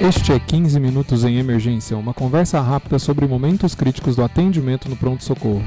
Este é 15 Minutos em Emergência, uma conversa rápida sobre momentos críticos do atendimento no pronto-socorro.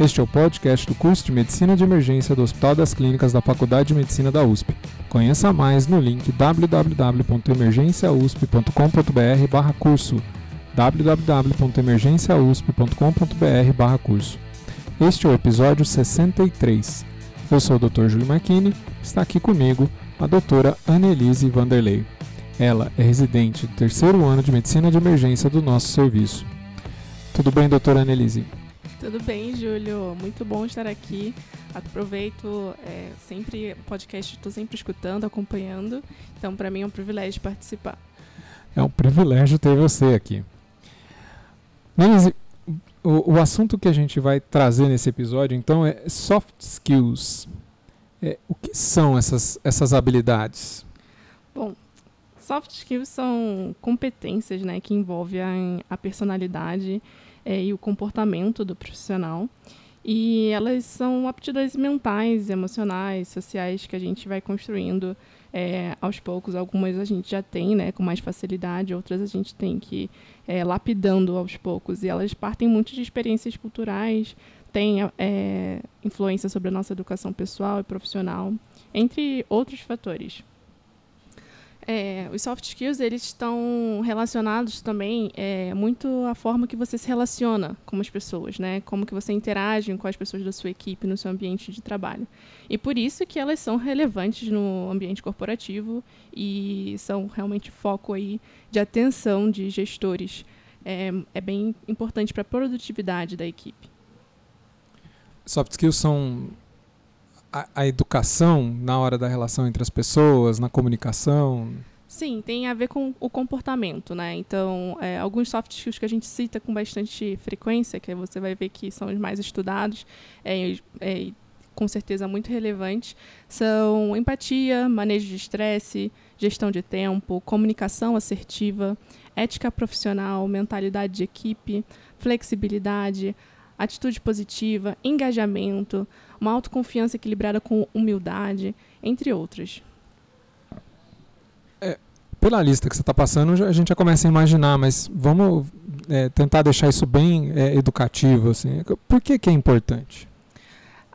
Este é o podcast do curso de Medicina de Emergência do Hospital das Clínicas da Faculdade de Medicina da USP. Conheça mais no link www.emergenciausp.com.br curso www.emergenciausp.com.br curso. Este é o episódio 63. Eu sou o Dr. Júlio Marchini, está aqui comigo a doutora Annelise Vanderlei. Ela é residente do terceiro ano de Medicina de Emergência do nosso serviço. Tudo bem, doutora Annelise? Tudo bem, Júlio. Muito bom estar aqui. Aproveito é, sempre o podcast, estou sempre escutando, acompanhando. Então, para mim é um privilégio participar. É um privilégio ter você aqui. Mas o, o assunto que a gente vai trazer nesse episódio, então, é soft skills. É, o que são essas, essas habilidades? Bom, soft skills são competências né, que envolvem a personalidade é, e o comportamento do profissional. E elas são aptidões mentais, emocionais, sociais que a gente vai construindo é, aos poucos. Algumas a gente já tem né, com mais facilidade, outras a gente tem que é, lapidando aos poucos. E elas partem muito de experiências culturais, têm é, influência sobre a nossa educação pessoal e profissional, entre outros fatores. É, os soft skills eles estão relacionados também é, muito à forma que você se relaciona com as pessoas, né? Como que você interage com as pessoas da sua equipe no seu ambiente de trabalho. E por isso que elas são relevantes no ambiente corporativo e são realmente foco aí de atenção de gestores. É, é bem importante para a produtividade da equipe. Soft skills são a, a, educação na hora da relação entre as pessoas, na comunicação? Sim, tem a ver com o comportamento, né? Então, é, alguns soft skills que a gente cita com bastante frequência, que você vai ver que são os mais estudados, é, é com certeza muito relevantes, são empatia, manejo de estresse, gestão de tempo, comunicação assertiva, ética profissional, mentalidade de equipe, flexibilidade, atitude positiva, engajamento, uma autoconfiança equilibrada com humildade, entre outras. É, pela lista que você está passando, a gente já começa a imaginar, mas vamos é, tentar deixar isso bem é, educativo. Assim. Por que, que é importante?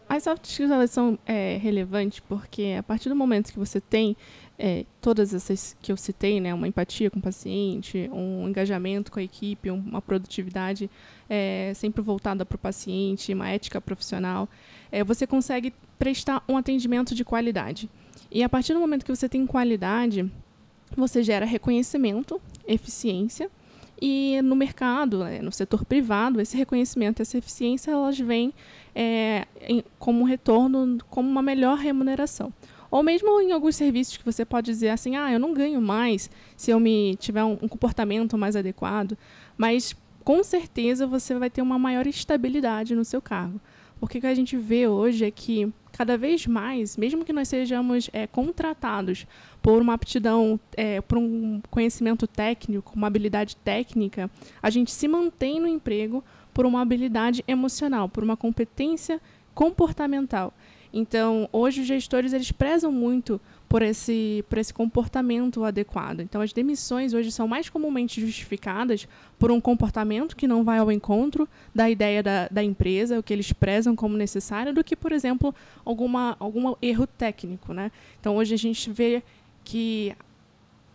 As soft skills elas são é, relevantes porque a partir do momento que você tem é, todas essas que eu citei, né, uma empatia com o paciente, um engajamento com a equipe, uma produtividade é, sempre voltada para o paciente, uma ética profissional, é, você consegue prestar um atendimento de qualidade. E a partir do momento que você tem qualidade, você gera reconhecimento, eficiência, e no mercado, né, no setor privado, esse reconhecimento, essa eficiência, elas vêm é, em, como retorno, como uma melhor remuneração. Ou mesmo em alguns serviços que você pode dizer assim, ah, eu não ganho mais se eu me tiver um, um comportamento mais adequado, mas com certeza você vai ter uma maior estabilidade no seu cargo. Porque o que a gente vê hoje é que cada vez mais, mesmo que nós sejamos é, contratados por uma aptidão, é, por um conhecimento técnico, uma habilidade técnica, a gente se mantém no emprego por uma habilidade emocional, por uma competência comportamental. Então, hoje os gestores eles prezam muito por esse, por esse comportamento adequado. Então, as demissões hoje são mais comumente justificadas por um comportamento que não vai ao encontro da ideia da, da empresa, o que eles prezam como necessário, do que, por exemplo, alguma, algum erro técnico. Né? Então, hoje a gente vê que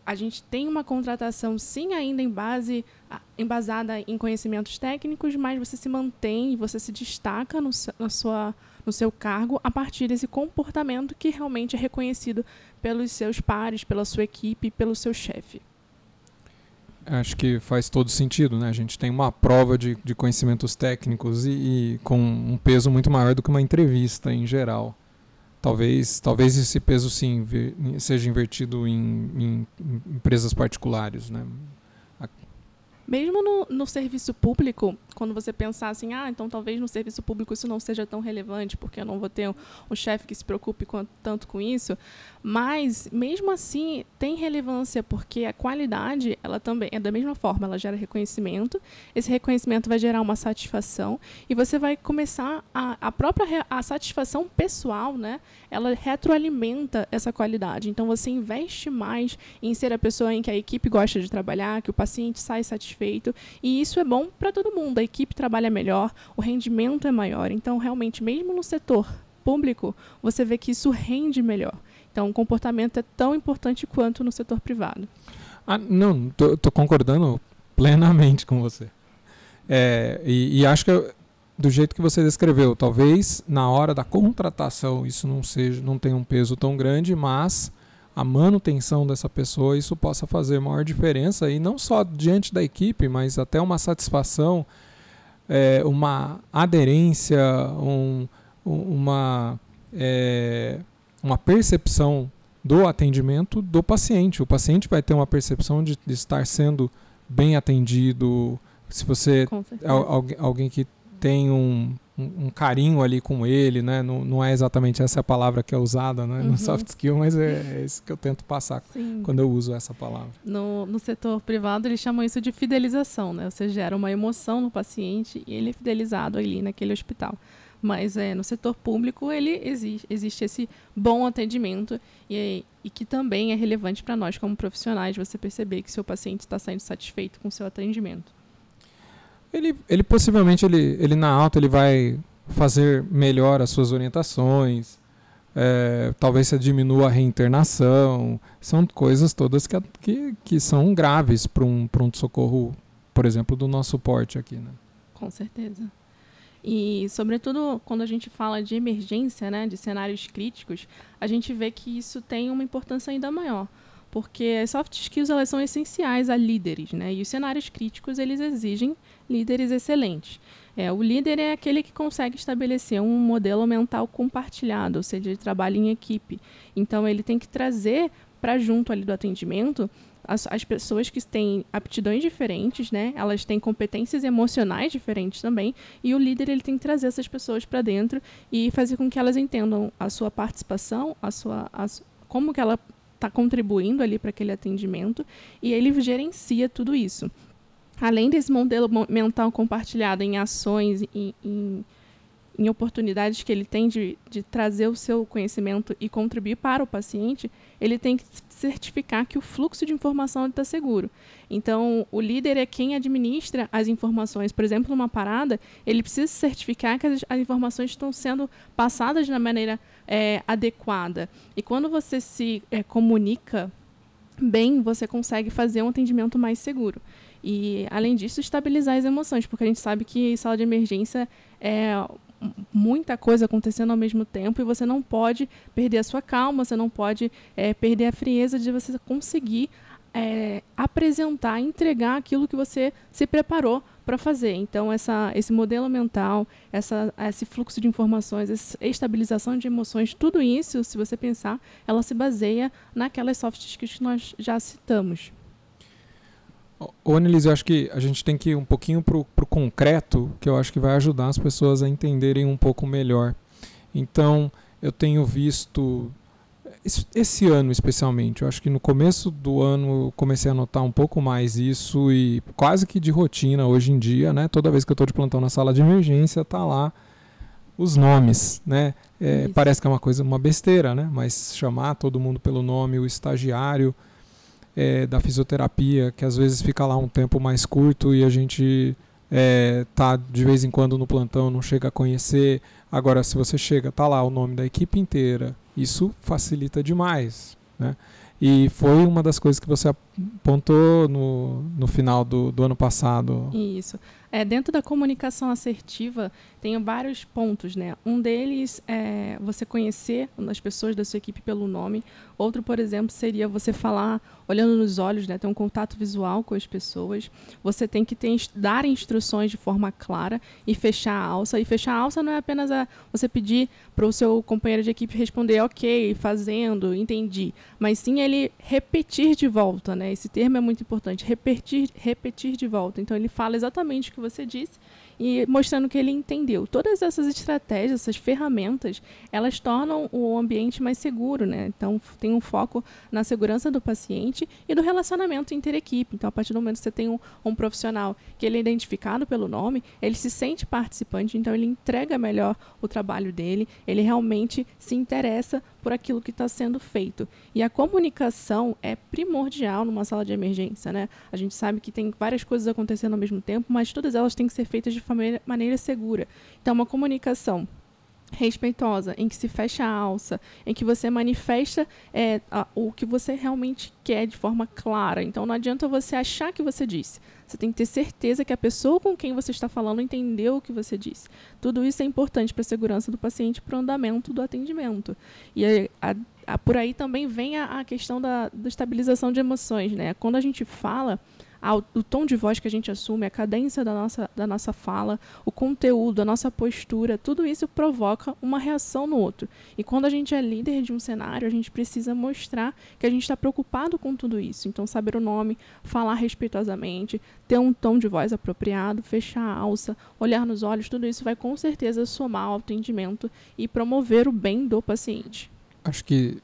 a gente tem uma contratação, sim, ainda em base embasada em conhecimentos técnicos, mas você se mantém e você se destaca no, na sua no seu cargo a partir desse comportamento que realmente é reconhecido pelos seus pares, pela sua equipe, pelo seu chefe. Acho que faz todo sentido, né? A gente tem uma prova de, de conhecimentos técnicos e, e, com um peso muito maior do que uma entrevista em geral. Talvez, talvez esse peso sim seja invertido em, em, em empresas particulares, né? Mesmo no, no serviço público, quando você pensar assim, ah, então talvez no serviço público isso não seja tão relevante, porque eu não vou ter um, um chefe que se preocupe com, tanto com isso. Mas, mesmo assim, tem relevância, porque a qualidade, ela também é da mesma forma, ela gera reconhecimento, esse reconhecimento vai gerar uma satisfação, e você vai começar a, a própria a satisfação pessoal, né? Ela retroalimenta essa qualidade. Então, você investe mais em ser a pessoa em que a equipe gosta de trabalhar, que o paciente sai satisfeito, e isso é bom para todo mundo. A equipe trabalha melhor, o rendimento é maior. Então, realmente, mesmo no setor público, você vê que isso rende melhor. Então, o comportamento é tão importante quanto no setor privado. Ah, não, estou concordando plenamente com você. É, e, e, acho que do jeito que você descreveu, talvez na hora da contratação isso não seja, não tenha um peso tão grande, mas a manutenção dessa pessoa isso possa fazer maior diferença e não só diante da equipe, mas até uma satisfação, é, uma aderência, um, uma é, uma percepção do atendimento do paciente. O paciente vai ter uma percepção de, de estar sendo bem atendido. Se você é alguém, alguém que tem um, um, um, carinho ali com ele, né? Não, não, é exatamente essa a palavra que é usada né? Uhum. no soft skill, mas é, é, isso que eu tento passar Sim. quando eu uso essa palavra. No, no setor privado, eles chamam isso de fidelização, né? Você gera uma emoção no paciente e ele é fidelizado ali naquele hospital. Mas é, no setor público ele existe, existe esse bom atendimento e, e que também é relevante para nós como profissionais você perceber que seu paciente está saindo satisfeito com o seu atendimento. Ele, ele possivelmente ele, ele na alta ele vai fazer melhor as suas orientações, é, talvez você diminua a reinternação, são coisas todas que, que, que são graves para um pronto-socorro, por exemplo, do nosso porte aqui. Né? Com certeza. E, sobretudo, quando a gente fala de emergência, né, de cenários críticos, a gente vê que isso tem uma importância ainda maior, porque as soft skills elas são essenciais a líderes, né, e os cenários críticos eles exigem líderes excelentes. É, o líder é aquele que consegue estabelecer um modelo mental compartilhado, ou seja, de trabalho em equipe. Então, ele tem que trazer para junto ali do atendimento as, as pessoas que têm aptidões diferentes, né? Elas têm competências emocionais diferentes também, e o líder ele tem que trazer essas pessoas para dentro e fazer com que elas entendam a sua participação, a sua, a, como que ela está contribuindo ali para aquele atendimento, e ele gerencia tudo isso. Além desse modelo mental compartilhado em ações, em, em em oportunidades que ele tem de, de trazer o seu conhecimento e contribuir para o paciente, ele tem que certificar que o fluxo de informação está seguro. Então, o líder é quem administra as informações. Por exemplo, numa parada, ele precisa certificar que as, as informações estão sendo passadas da maneira é, adequada. E quando você se é, comunica bem, você consegue fazer um atendimento mais seguro. E, além disso, estabilizar as emoções, porque a gente sabe que sala de emergência é muita coisa acontecendo ao mesmo tempo e você não pode perder a sua calma, você não pode é, perder a frieza de você conseguir é, apresentar, entregar aquilo que você se preparou para fazer. Então, essa, esse modelo mental, essa, esse fluxo de informações, essa estabilização de emoções, tudo isso, se você pensar, ela se baseia naquelas soft skills que nós já citamos. Ô, Annelise, eu acho que a gente tem que ir um pouquinho para o concreto, que eu acho que vai ajudar as pessoas a entenderem um pouco melhor. Então, eu tenho visto, esse ano especialmente, eu acho que no começo do ano eu comecei a notar um pouco mais isso e quase que de rotina hoje em dia, né? Toda vez que eu estou de plantão na sala de emergência, tá lá os nomes, né? É, parece que é uma coisa, uma besteira, né? Mas chamar todo mundo pelo nome, o estagiário, é, da fisioterapia, que às vezes fica lá um tempo mais curto e a gente é, tá de vez em quando no plantão, não chega a conhecer. Agora, se você chega, tá lá o nome da equipe inteira, isso facilita demais, né? E foi uma das coisas que você apontou no, no final do, do ano passado. Isso. É, dentro da comunicação assertiva, tem vários pontos, né? Um deles é você conhecer as pessoas da sua equipe pelo nome. Outro, por exemplo, seria você falar olhando nos olhos, né? Ter um contato visual com as pessoas. Você tem que ter, dar instruções de forma clara e fechar a alça. E fechar a alça não é apenas a, você pedir para o seu companheiro de equipe responder ok, fazendo, entendi. Mas sim ele repetir de volta, né? Esse termo é muito importante. Repetir, repetir de volta. Então ele fala exatamente que você disse e mostrando que ele entendeu. Todas essas estratégias, essas ferramentas, elas tornam o ambiente mais seguro, né? Então tem um foco na segurança do paciente e do relacionamento inter-equipe. Então, a partir do momento que você tem um, um profissional que ele é identificado pelo nome, ele se sente participante, então ele entrega melhor o trabalho dele, ele realmente se interessa por aquilo que está sendo feito. E a comunicação é primordial numa sala de emergência, né? A gente sabe que tem várias coisas acontecendo ao mesmo tempo, mas todas elas têm que ser feitas de maneira segura. Então, uma comunicação respeitosa, em que se fecha a alça, em que você manifesta é, a, o que você realmente quer de forma clara. Então não adianta você achar que você disse. Você tem que ter certeza que a pessoa com quem você está falando entendeu o que você disse. Tudo isso é importante para a segurança do paciente para o andamento do atendimento. E a, a, por aí também vem a, questão da, da estabilização de emoções. Né? Quando a gente fala o tom de voz que a gente assume, a cadência da nossa, da nossa fala, o conteúdo, a nossa postura, tudo isso provoca uma reação no outro. E quando a gente é líder de um cenário, a gente precisa mostrar que a gente está preocupado com tudo isso. Então, saber o nome, falar respeitosamente, ter um tom de voz apropriado, fechar a alça, olhar nos olhos, tudo isso vai com certeza somar ao atendimento e promover o bem do paciente. Acho que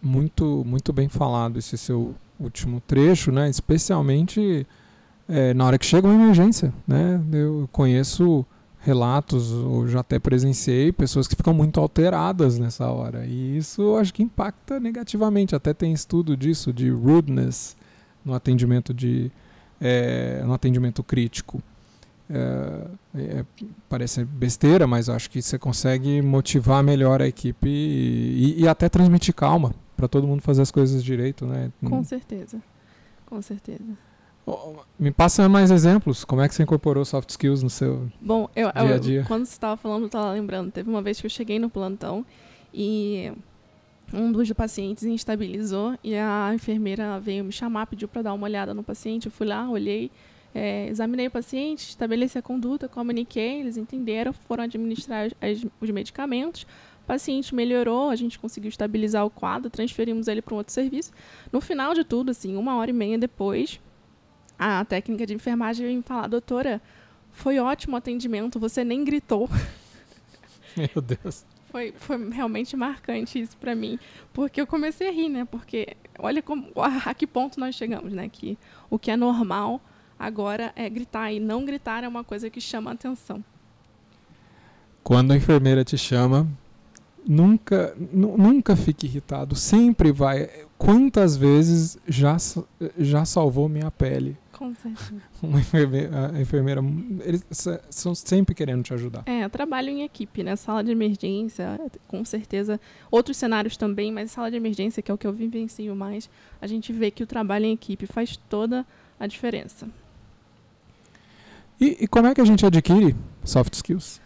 muito, muito bem falado esse seu último trecho, né? Especialmente é, na hora que chega uma emergência, né? Eu conheço relatos, ou já até presenciei, pessoas que ficam muito alteradas nessa hora. E isso acho que impacta negativamente. Até tem estudo disso, de rudeness no atendimento, de, é, no atendimento crítico. É, é, parece besteira, mas acho que você consegue motivar melhor a equipe e, e, e até transmitir calma para todo mundo fazer as coisas direito, né? Com hum. certeza. Com certeza. Me passa mais exemplos. Como é que você incorporou soft skills no seu Bom, eu, dia a dia? Quando você estava falando, eu estava lembrando. Teve uma vez que eu cheguei no plantão e um dos pacientes instabilizou e a enfermeira veio me chamar, pediu para dar uma olhada no paciente. Eu fui lá, olhei, é, examinei o paciente, estabeleci a conduta, comuniquei, eles entenderam, foram administrar as, os medicamentos paciente melhorou, a gente conseguiu estabilizar o quadro, transferimos ele para um outro serviço. No final de tudo, assim, uma hora e meia depois, a técnica de enfermagem veio me falar, doutora, foi ótimo o atendimento, você nem gritou. Meu Deus. Foi, foi realmente marcante isso para mim, porque eu comecei a rir, né? Porque olha como, a, a que ponto nós chegamos, né? Que o que é normal agora é gritar e não gritar é uma coisa que chama atenção. Quando a enfermeira te chama, nunca, nunca fique irritado. Sempre vai. Quantas vezes já, já salvou minha pele? Com certeza. Uma enfermeira, a enfermeira, eles são sempre querendo te ajudar. É, eu trabalho em equipe, né? Sala de emergência, com certeza. Outros cenários também, mas sala de emergência, que é o que eu vivencio mais, a gente vê que o trabalho em equipe faz toda a diferença. E, e como é que a gente adquire soft skills?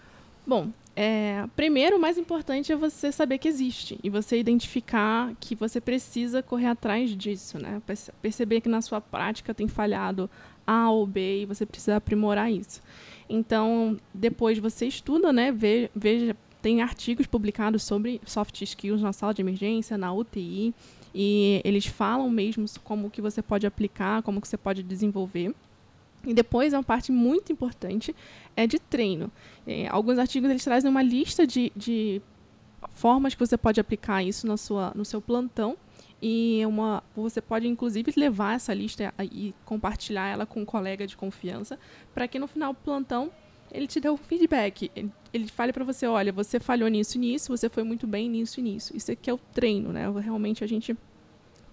Bom, é, primeiro, o mais importante é você saber que existe e você identificar que você precisa correr atrás disso, né? Perceber que na sua prática tem falhado A ou B e você precisa aprimorar isso. Então, depois você estuda, né? Veja, tem artigos publicados sobre soft skills na sala de emergência, na UTI, e eles falam mesmo como que você pode aplicar, como que você pode desenvolver. E depois, uma parte muito importante é de treino. É, alguns artigos eles trazem uma lista de, de formas que você pode aplicar isso na sua, no seu plantão. E uma, você pode, inclusive, levar essa lista e compartilhar ela com um colega de confiança, para que no final do plantão ele te dê um feedback. Ele, ele fale para você: olha, você falhou nisso nisso, você foi muito bem nisso nisso. Isso aqui é o treino, né? Realmente a gente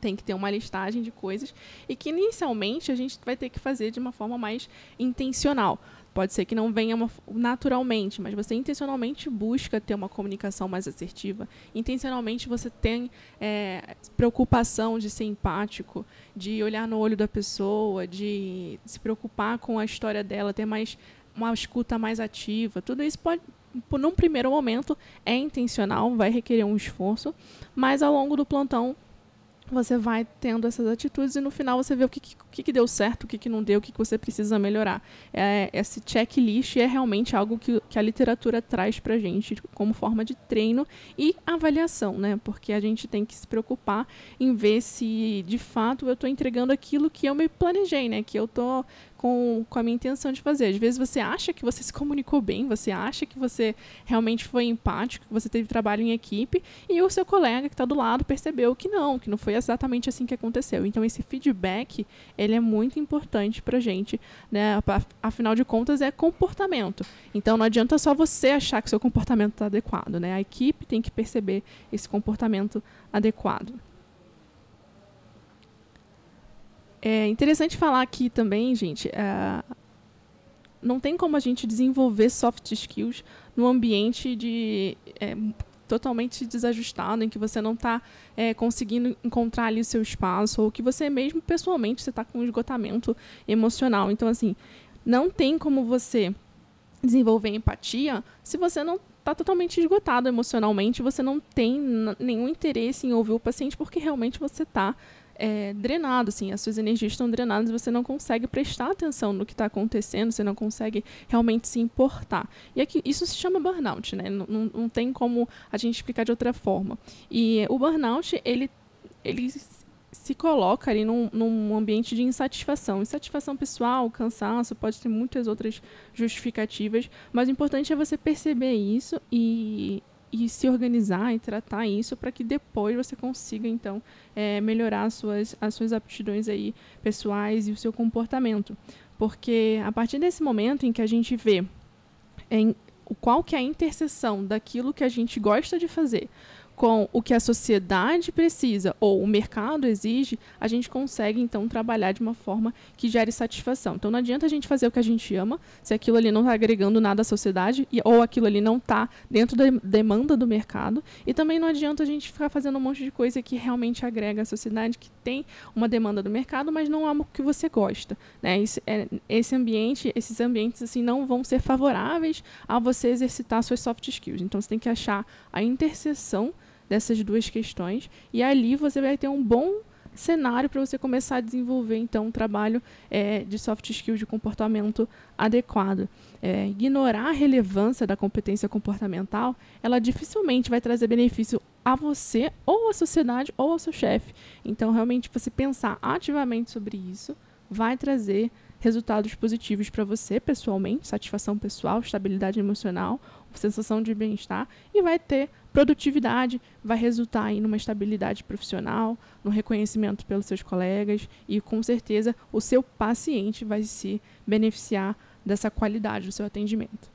tem que ter uma listagem de coisas e que inicialmente a gente vai ter que fazer de uma forma mais intencional. Pode ser que não venha naturalmente, mas você intencionalmente busca ter uma comunicação mais assertiva. Intencionalmente você tem é, preocupação de ser empático, de olhar no olho da pessoa, de se preocupar com a história dela, ter mais uma escuta mais ativa. Tudo isso pode, num primeiro momento, é intencional, vai requerer um esforço, mas ao longo do plantão você vai tendo essas atitudes e no final você vê o que, que, que deu certo, o que, que não deu, o que, que você precisa melhorar. É, esse checklist é realmente algo que, que a literatura traz para gente como forma de treino e avaliação, né? Porque a gente tem que se preocupar em ver se de fato eu estou entregando aquilo que eu me planejei, né? Que eu estou com, com a minha intenção de fazer. Às vezes você acha que você se comunicou bem, você acha que você realmente foi empático, que você teve trabalho em equipe, e o seu colega que está do lado percebeu que não, que não foi exatamente assim que aconteceu. Então esse feedback ele é muito importante para gente, né? Afinal de contas é comportamento. Então não adianta só você achar que seu comportamento está adequado, né? A equipe tem que perceber esse comportamento adequado. É interessante falar aqui também, gente, é, não tem como a gente desenvolver soft skills num ambiente de é, totalmente desajustado, em que você não está é, conseguindo encontrar ali o seu espaço, ou que você mesmo pessoalmente está com esgotamento emocional. Então, assim, não tem como você desenvolver empatia se você não está totalmente esgotado emocionalmente, você não tem nenhum interesse em ouvir o paciente porque realmente você está é, drenado, assim, as suas energias estão drenadas você não consegue prestar atenção no que está acontecendo, você não consegue realmente se importar. E aqui, isso se chama burnout, né? Não, não, não tem como a gente explicar de outra forma. E o burnout, ele, ele se coloca ali num, num, ambiente de insatisfação. Insatisfação pessoal, cansaço, pode ter muitas outras justificativas, mas o importante é você perceber isso e, e se organizar e tratar isso para que depois você consiga então é, melhorar as suas, as suas aptidões aí pessoais e o seu comportamento. Porque a partir desse momento em que a gente vê em, qual que é a interseção daquilo que a gente gosta de fazer com o que a sociedade precisa ou o mercado exige, a gente consegue então trabalhar de uma forma que gere satisfação. Então não adianta a gente fazer o que a gente ama se aquilo ali não está agregando nada à sociedade e, ou aquilo ali não está dentro da demanda do mercado. E também não adianta a gente ficar fazendo um monte de coisa que realmente agrega à sociedade, que tem uma demanda do mercado, mas não é o que você gosta. Né? Esse, é, esse ambiente, esses ambientes assim não vão ser favoráveis a você exercitar suas soft skills. Então você tem que achar a interseção dessas duas questões e ali você vai ter um bom cenário para você começar a desenvolver então um trabalho é, de soft skills de comportamento adequado. É, ignorar a relevância da competência comportamental, ela dificilmente vai trazer benefício a você ou à sociedade ou ao seu chefe. Então, realmente, você pensar ativamente sobre isso vai trazer resultados positivos para você pessoalmente, satisfação pessoal, estabilidade emocional, sensação de bem-estar e vai ter produtividade, vai resultar em uma estabilidade profissional, no reconhecimento pelos seus colegas e com certeza o seu paciente vai se beneficiar dessa qualidade do seu atendimento.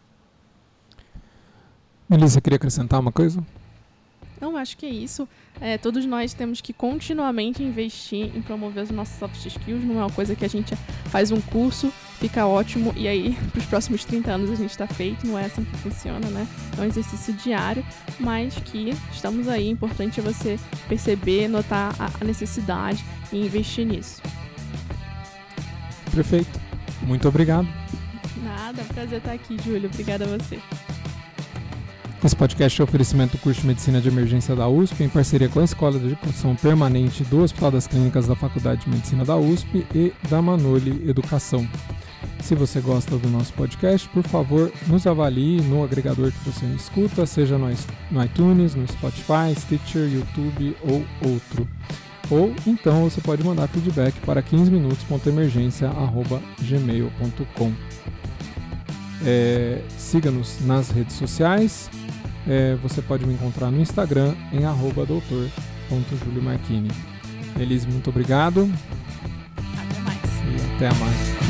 Melissa, queria acrescentar uma coisa? Não, acho que é isso. É, todos nós temos que continuamente investir em promover os nossos soft skills. Não é uma coisa que a gente faz um curso, fica ótimo e aí para os próximos 30 anos a gente está feito. Não é assim que funciona, né? É um exercício diário, mas que estamos aí. Importante é você perceber, notar a necessidade e investir nisso. Perfeito. Muito obrigado. Nada, prazer estar aqui, Júlio. Obrigada a você. Esse podcast é oferecimento do curso de Medicina de Emergência da USP, em parceria com a Escola de Educação Permanente do Hospital das Clínicas da Faculdade de Medicina da USP e da Manoli Educação. Se você gosta do nosso podcast, por favor, nos avalie no agregador que você escuta, seja no iTunes, no Spotify, Stitcher, YouTube ou outro. Ou então você pode mandar feedback para 15minutos.emergência.gmail.com. É, Siga-nos nas redes sociais, é, você pode me encontrar no Instagram em doutor.juliomarchini. Elise, muito obrigado. Até mais. E até mais.